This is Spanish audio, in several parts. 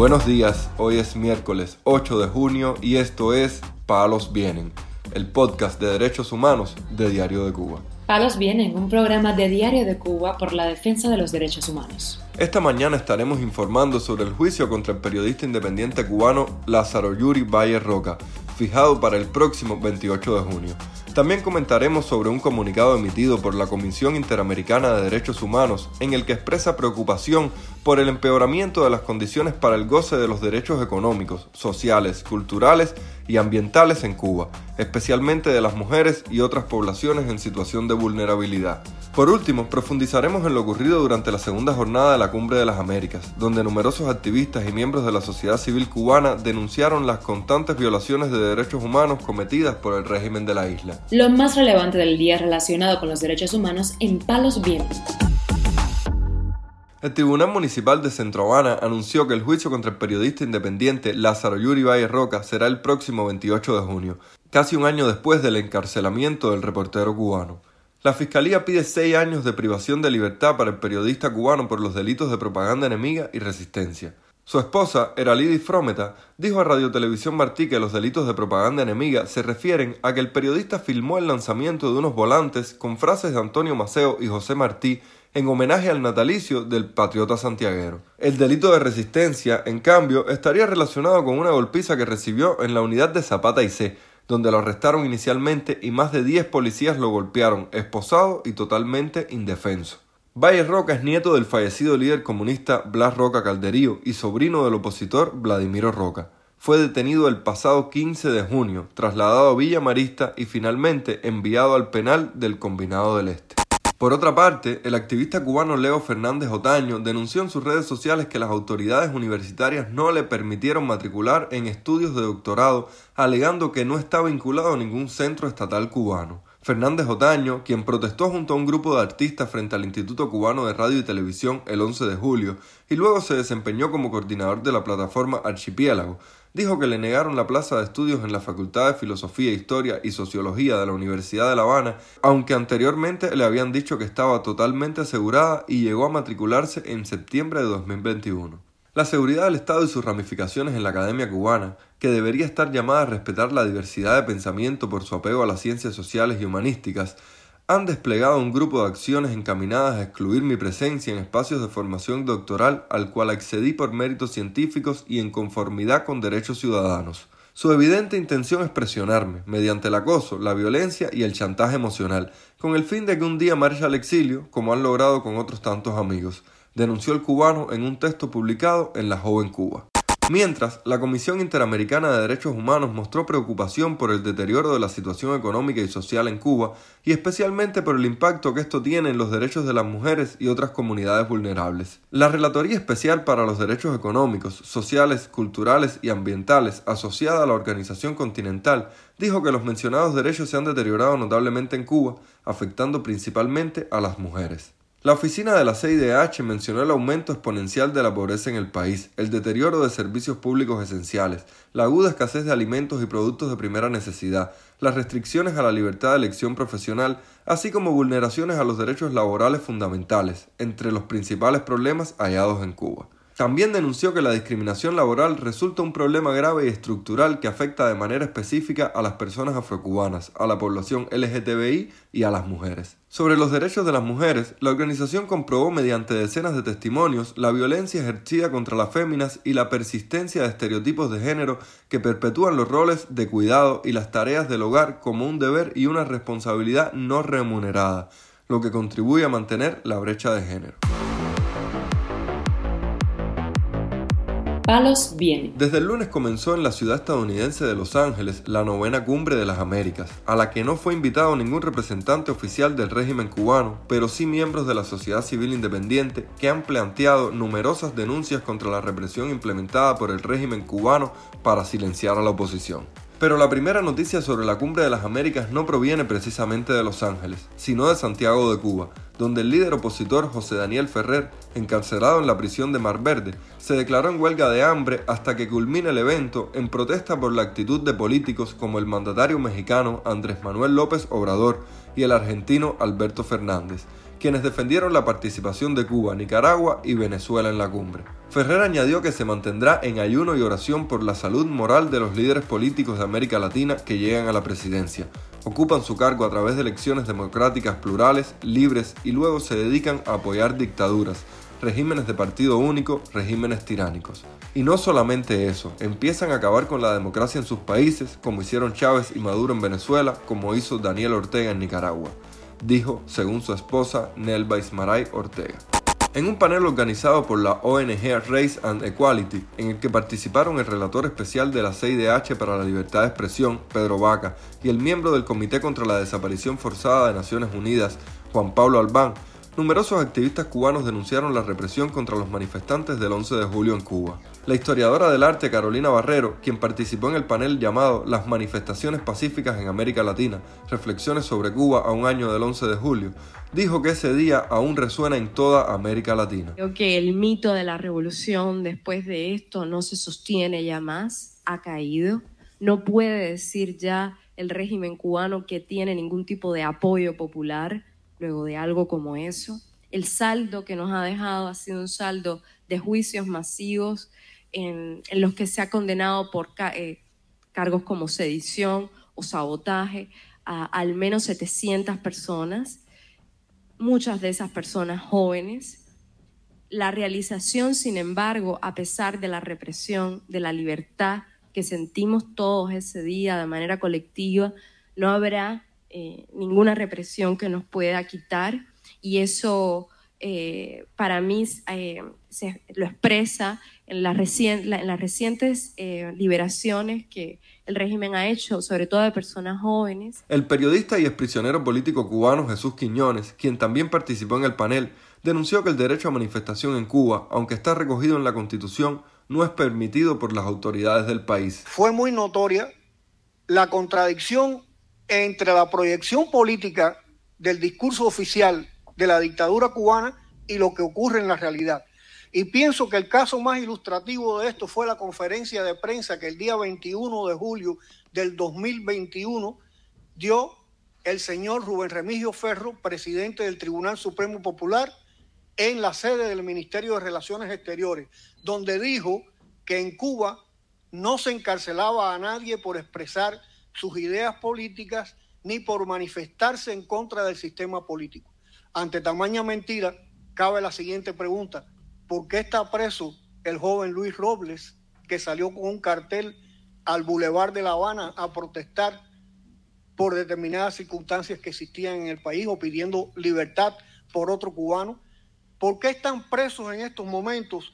Buenos días, hoy es miércoles 8 de junio y esto es Palos Vienen, el podcast de derechos humanos de Diario de Cuba. Palos Vienen, un programa de Diario de Cuba por la defensa de los derechos humanos. Esta mañana estaremos informando sobre el juicio contra el periodista independiente cubano Lázaro Yuri Valle Roca, fijado para el próximo 28 de junio. También comentaremos sobre un comunicado emitido por la Comisión Interamericana de Derechos Humanos en el que expresa preocupación por el empeoramiento de las condiciones para el goce de los derechos económicos, sociales, culturales y ambientales en Cuba, especialmente de las mujeres y otras poblaciones en situación de vulnerabilidad. Por último, profundizaremos en lo ocurrido durante la segunda jornada de la Cumbre de las Américas, donde numerosos activistas y miembros de la sociedad civil cubana denunciaron las constantes violaciones de derechos humanos cometidas por el régimen de la isla. Lo más relevante del día relacionado con los derechos humanos en Palos Vientos. El Tribunal Municipal de Centro Habana anunció que el juicio contra el periodista independiente Lázaro Yuri Valle Roca será el próximo 28 de junio, casi un año después del encarcelamiento del reportero cubano. La Fiscalía pide seis años de privación de libertad para el periodista cubano por los delitos de propaganda enemiga y resistencia. Su esposa, Eralidi Frometa, dijo a Radio Televisión Martí que los delitos de propaganda enemiga se refieren a que el periodista filmó el lanzamiento de unos volantes con frases de Antonio Maceo y José Martí en homenaje al natalicio del patriota santiaguero. El delito de resistencia, en cambio, estaría relacionado con una golpiza que recibió en la unidad de Zapata y C, donde lo arrestaron inicialmente y más de 10 policías lo golpearon, esposado y totalmente indefenso. Valle Roca es nieto del fallecido líder comunista Blas Roca Calderío y sobrino del opositor Vladimiro Roca. Fue detenido el pasado 15 de junio, trasladado a Villa Marista y finalmente enviado al penal del Combinado del Este. Por otra parte, el activista cubano Leo Fernández Otaño denunció en sus redes sociales que las autoridades universitarias no le permitieron matricular en estudios de doctorado, alegando que no está vinculado a ningún centro estatal cubano. Fernández Otaño, quien protestó junto a un grupo de artistas frente al Instituto Cubano de Radio y Televisión el 11 de julio y luego se desempeñó como coordinador de la plataforma Archipiélago, dijo que le negaron la plaza de estudios en la Facultad de Filosofía, Historia y Sociología de la Universidad de La Habana, aunque anteriormente le habían dicho que estaba totalmente asegurada y llegó a matricularse en septiembre de 2021. La seguridad del Estado y sus ramificaciones en la academia cubana, que debería estar llamada a respetar la diversidad de pensamiento por su apego a las ciencias sociales y humanísticas, han desplegado un grupo de acciones encaminadas a excluir mi presencia en espacios de formación doctoral al cual accedí por méritos científicos y en conformidad con derechos ciudadanos. Su evidente intención es presionarme, mediante el acoso, la violencia y el chantaje emocional, con el fin de que un día marche al exilio, como han logrado con otros tantos amigos, denunció el cubano en un texto publicado en La Joven Cuba. Mientras, la Comisión Interamericana de Derechos Humanos mostró preocupación por el deterioro de la situación económica y social en Cuba y especialmente por el impacto que esto tiene en los derechos de las mujeres y otras comunidades vulnerables. La Relatoría Especial para los Derechos Económicos, Sociales, Culturales y Ambientales asociada a la Organización Continental dijo que los mencionados derechos se han deteriorado notablemente en Cuba, afectando principalmente a las mujeres. La oficina de la CIDH mencionó el aumento exponencial de la pobreza en el país, el deterioro de servicios públicos esenciales, la aguda escasez de alimentos y productos de primera necesidad, las restricciones a la libertad de elección profesional, así como vulneraciones a los derechos laborales fundamentales, entre los principales problemas hallados en Cuba. También denunció que la discriminación laboral resulta un problema grave y estructural que afecta de manera específica a las personas afrocubanas, a la población LGTBI y a las mujeres. Sobre los derechos de las mujeres, la organización comprobó mediante decenas de testimonios la violencia ejercida contra las féminas y la persistencia de estereotipos de género que perpetúan los roles de cuidado y las tareas del hogar como un deber y una responsabilidad no remunerada, lo que contribuye a mantener la brecha de género. Desde el lunes comenzó en la ciudad estadounidense de Los Ángeles la novena cumbre de las Américas, a la que no fue invitado ningún representante oficial del régimen cubano, pero sí miembros de la sociedad civil independiente que han planteado numerosas denuncias contra la represión implementada por el régimen cubano para silenciar a la oposición. Pero la primera noticia sobre la Cumbre de las Américas no proviene precisamente de Los Ángeles, sino de Santiago de Cuba, donde el líder opositor José Daniel Ferrer, encarcelado en la prisión de Mar Verde, se declaró en huelga de hambre hasta que culmine el evento en protesta por la actitud de políticos como el mandatario mexicano Andrés Manuel López Obrador y el argentino Alberto Fernández, quienes defendieron la participación de Cuba, Nicaragua y Venezuela en la cumbre. Ferrer añadió que se mantendrá en ayuno y oración por la salud moral de los líderes políticos de América Latina que llegan a la presidencia. Ocupan su cargo a través de elecciones democráticas plurales, libres y luego se dedican a apoyar dictaduras, regímenes de partido único, regímenes tiránicos. Y no solamente eso, empiezan a acabar con la democracia en sus países, como hicieron Chávez y Maduro en Venezuela, como hizo Daniel Ortega en Nicaragua dijo, según su esposa, Nelva Ismaray Ortega. En un panel organizado por la ONG Race and Equality, en el que participaron el relator especial de la CIDH para la libertad de expresión, Pedro Vaca, y el miembro del Comité contra la Desaparición Forzada de Naciones Unidas, Juan Pablo Albán, numerosos activistas cubanos denunciaron la represión contra los manifestantes del 11 de julio en Cuba. La historiadora del arte Carolina Barrero, quien participó en el panel llamado Las manifestaciones pacíficas en América Latina, reflexiones sobre Cuba a un año del 11 de julio, dijo que ese día aún resuena en toda América Latina. Creo que el mito de la revolución después de esto no se sostiene ya más, ha caído. No puede decir ya el régimen cubano que tiene ningún tipo de apoyo popular luego de algo como eso. El saldo que nos ha dejado ha sido un saldo de juicios masivos en, los que se ha condenado por eh, cargos como sedición o sabotaje a al menos 700 personas, muchas de esas personas jóvenes. La realización, sin embargo, a pesar de la represión, de la libertad que sentimos todos ese día de manera colectiva, no habrá eh, ninguna represión que nos pueda quitar y eso eh, para mí eh, se lo expresa en, las recientes liberaciones que el régimen ha hecho, sobre todo de personas jóvenes. El periodista y exprisionero político cubano Jesús Quiñones, quien también participó en el panel, denunció que el derecho a manifestación en Cuba, aunque está recogido en la Constitución, no es permitido por las autoridades del país. Fue muy notoria la contradicción entre la proyección política del discurso oficial de la dictadura cubana y lo que ocurre en la realidad. Y pienso que el caso más ilustrativo de esto fue la conferencia de prensa que el día 21 de julio del 2021 dio el señor Rubén Remigio Ferro, presidente del Tribunal Supremo Popular, en la sede del Ministerio de Relaciones Exteriores, donde dijo que en Cuba no se encarcelaba a nadie por expresar sus ideas políticas ni por manifestarse en contra del sistema político. Ante tamaña mentira, cabe la siguiente pregunta. ¿Por qué está preso el joven Luis Robles, que salió con un cartel al Boulevard de La Habana a protestar por determinadas circunstancias que existían en el país o pidiendo libertad por otro cubano? ¿Por qué están presos en estos momentos,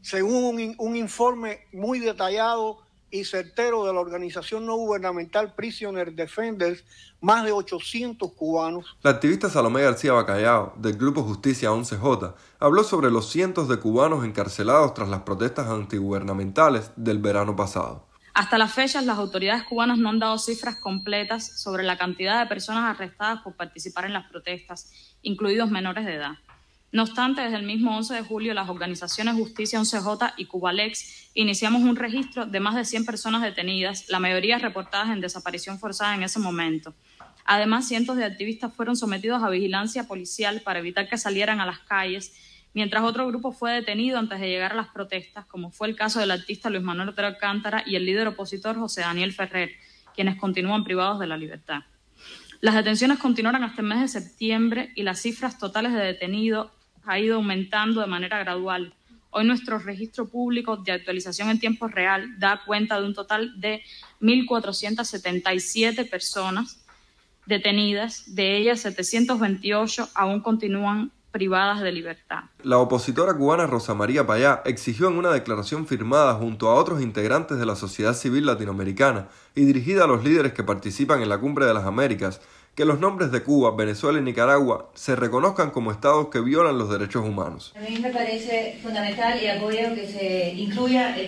según un, un informe muy detallado y certero de la organización no gubernamental Prisoner Defenders, más de 800 cubanos. La activista Salomé García Bacallao, del Grupo Justicia 11J, habló sobre los cientos de cubanos encarcelados tras las protestas antigubernamentales del verano pasado. Hasta las fechas, las autoridades cubanas no han dado cifras completas sobre la cantidad de personas arrestadas por participar en las protestas, incluidos menores de edad. No obstante, desde el mismo 11 de julio, las organizaciones Justicia 11J y Cubalex iniciamos un registro de más de 100 personas detenidas, la mayoría reportadas en desaparición forzada en ese momento. Además, cientos de activistas fueron sometidos a vigilancia policial para evitar que salieran a las calles, mientras otro grupo fue detenido antes de llegar a las protestas, como fue el caso del artista Luis Manuel Otero Alcántara y el líder opositor José Daniel Ferrer, quienes continúan privados de la libertad. Las detenciones continuaron hasta el mes de septiembre y las cifras totales de detenidos ha ido aumentando de manera gradual. Hoy nuestro registro público de actualización en tiempo real da cuenta de un total de 1.477 personas detenidas, de ellas 728 aún continúan privadas de libertad. La opositora cubana Rosa María Payá exigió en una declaración firmada junto a otros integrantes de la sociedad civil latinoamericana y dirigida a los líderes que participan en la Cumbre de las Américas que los nombres de Cuba, Venezuela y Nicaragua se reconozcan como estados que violan los derechos humanos. A mí me parece fundamental y apoyo que se incluya el,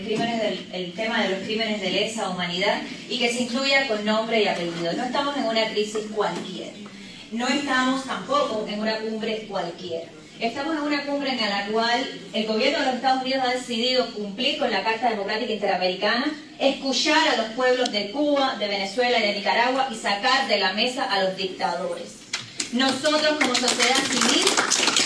el tema de los crímenes de lesa humanidad y que se incluya con nombre y apellido. No estamos en una crisis cualquiera. No estamos tampoco en una cumbre cualquiera. Estamos en una cumbre en la cual el gobierno de los Estados Unidos ha decidido cumplir con la Carta Democrática Interamericana, escuchar a los pueblos de Cuba, de Venezuela y de Nicaragua y sacar de la mesa a los dictadores. nosotros como sociedad civil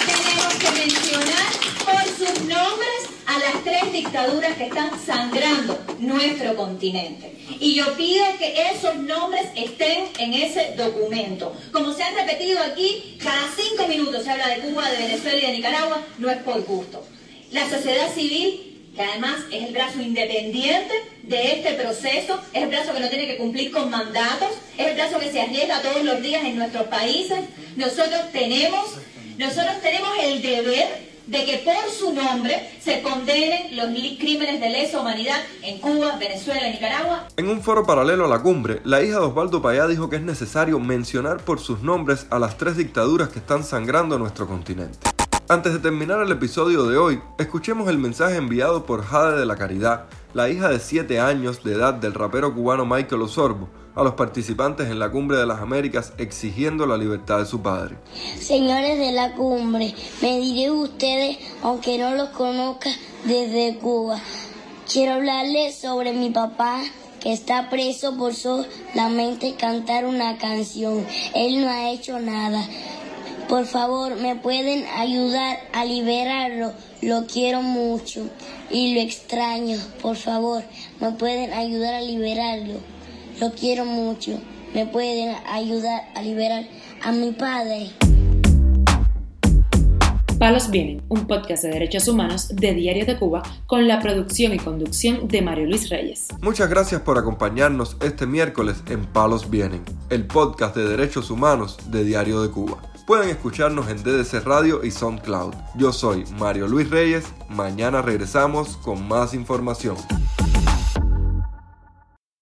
tenemos que mencionar por sus nombres a las tres dictaduras que están sangrando nuestro continente. Y yo pido que esos nombres estén en ese documento. Como se han repetido aquí, cada cinco minutos se habla de Cuba, de Venezuela y de Nicaragua, no es por gusto. La sociedad civil que además es el brazo independiente de este proceso, es el brazo que no tiene que cumplir con mandatos, es el brazo que se arriesga todos los días en nuestros países. Nosotros tenemos, nosotros tenemos el deber de que por su nombre se condenen los crímenes de lesa humanidad en Cuba, Venezuela y Nicaragua. En un foro paralelo a la cumbre, la hija de Osvaldo Payá dijo que es necesario mencionar por sus nombres a las tres dictaduras que están sangrando nuestro continente. Antes de terminar el episodio de hoy, escuchemos el mensaje enviado por Jade de la Caridad, la hija de 7 años de edad del rapero cubano Michael Osorbo, a los participantes en la Cumbre de las Américas exigiendo la libertad de su padre. Señores de la cumbre, me diré ustedes, aunque no los conozca desde Cuba. Quiero hablarles sobre mi papá que está preso por solamente cantar una canción. Él no ha hecho nada. Por favor, me pueden ayudar a liberarlo. Lo quiero mucho y lo extraño. Por favor, me pueden ayudar a liberarlo. Lo quiero mucho. Me pueden ayudar a liberar a mi padre. Palos Vienen, un podcast de derechos humanos de Diario de Cuba con la producción y conducción de Mario Luis Reyes. Muchas gracias por acompañarnos este miércoles en Palos Vienen, el podcast de derechos humanos de Diario de Cuba. Pueden escucharnos en DDC Radio y SoundCloud. Yo soy Mario Luis Reyes. Mañana regresamos con más información.